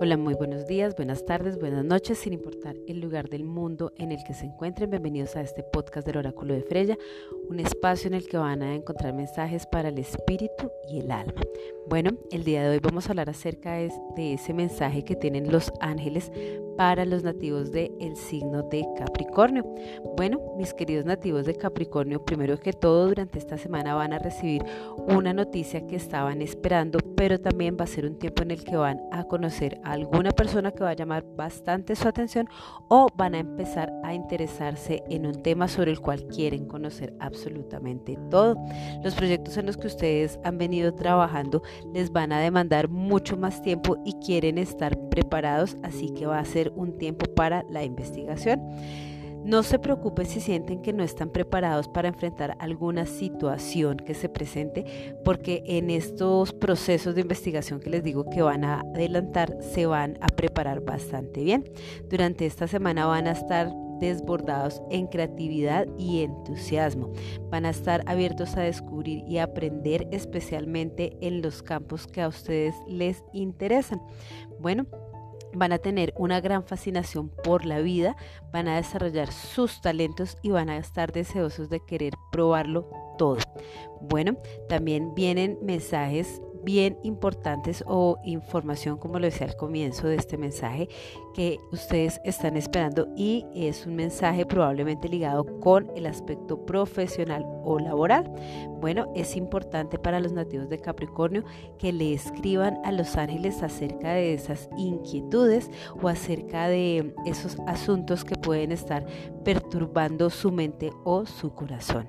Hola, muy buenos días, buenas tardes, buenas noches, sin importar el lugar del mundo en el que se encuentren. Bienvenidos a este podcast del Oráculo de Freya, un espacio en el que van a encontrar mensajes para el espíritu y el alma. Bueno, el día de hoy vamos a hablar acerca de, ese mensaje que tienen los ángeles para los nativos del el signo de Capricornio. Bueno, mis queridos nativos de Capricornio, primero que todo, durante esta semana van a recibir una noticia que estaban esperando, pero también va a ser un tiempo en el que van a conocer alguna persona que va a llamar bastante su atención o van a empezar a interesarse en un tema sobre el cual quieren conocer absolutamente todo. Los proyectos en los que ustedes han venido trabajando les van a demandar mucho más tiempo y quieren estar preparados, así que va a ser un tiempo para la investigación. No se preocupen si sienten que no están preparados para enfrentar alguna situación que se presente, porque en estos procesos de investigación que les digo que van a adelantar, se van a preparar bastante bien. Durante esta semana van a estar desbordados en creatividad y entusiasmo. Van a estar abiertos a descubrir y aprender especialmente en los campos que a ustedes les interesan. Bueno, van a tener una gran fascinación por la vida, van a desarrollar sus talentos y van a estar deseosos de querer probarlo todo. Bueno, también vienen mensajes bien importantes o información, como lo decía al comienzo de este mensaje, que ustedes están esperando y es un mensaje probablemente ligado con el aspecto profesional o laboral. Bueno, es importante para los nativos de Capricornio que le escriban a los ángeles acerca de esas inquietudes o acerca de esos asuntos que pueden estar perturbando su mente o su corazón.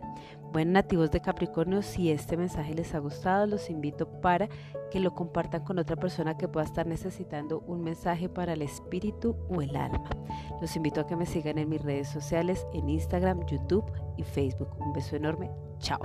Bueno, nativos de Capricornio, si este mensaje les ha gustado, los invito para que lo compartan con otra persona que pueda estar necesitando un mensaje para el espíritu o el alma. Los invito a que me sigan en mis redes sociales, en Instagram, YouTube y Facebook. Un beso enorme. Chao.